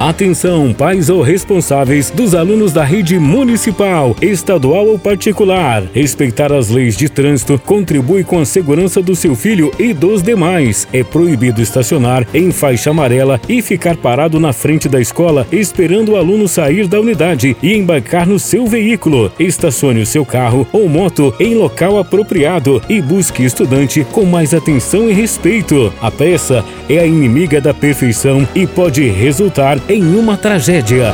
Atenção, pais ou responsáveis dos alunos da rede municipal, estadual ou particular. Respeitar as leis de trânsito contribui com a segurança do seu filho e dos demais. É proibido estacionar em faixa amarela e ficar parado na frente da escola esperando o aluno sair da unidade e embarcar no seu veículo. Estacione o seu carro ou moto em local apropriado e busque estudante com mais atenção e respeito. A peça é a inimiga da perfeição e pode resultar em uma tragédia.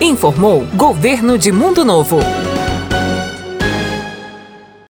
Informou Governo de Mundo Novo.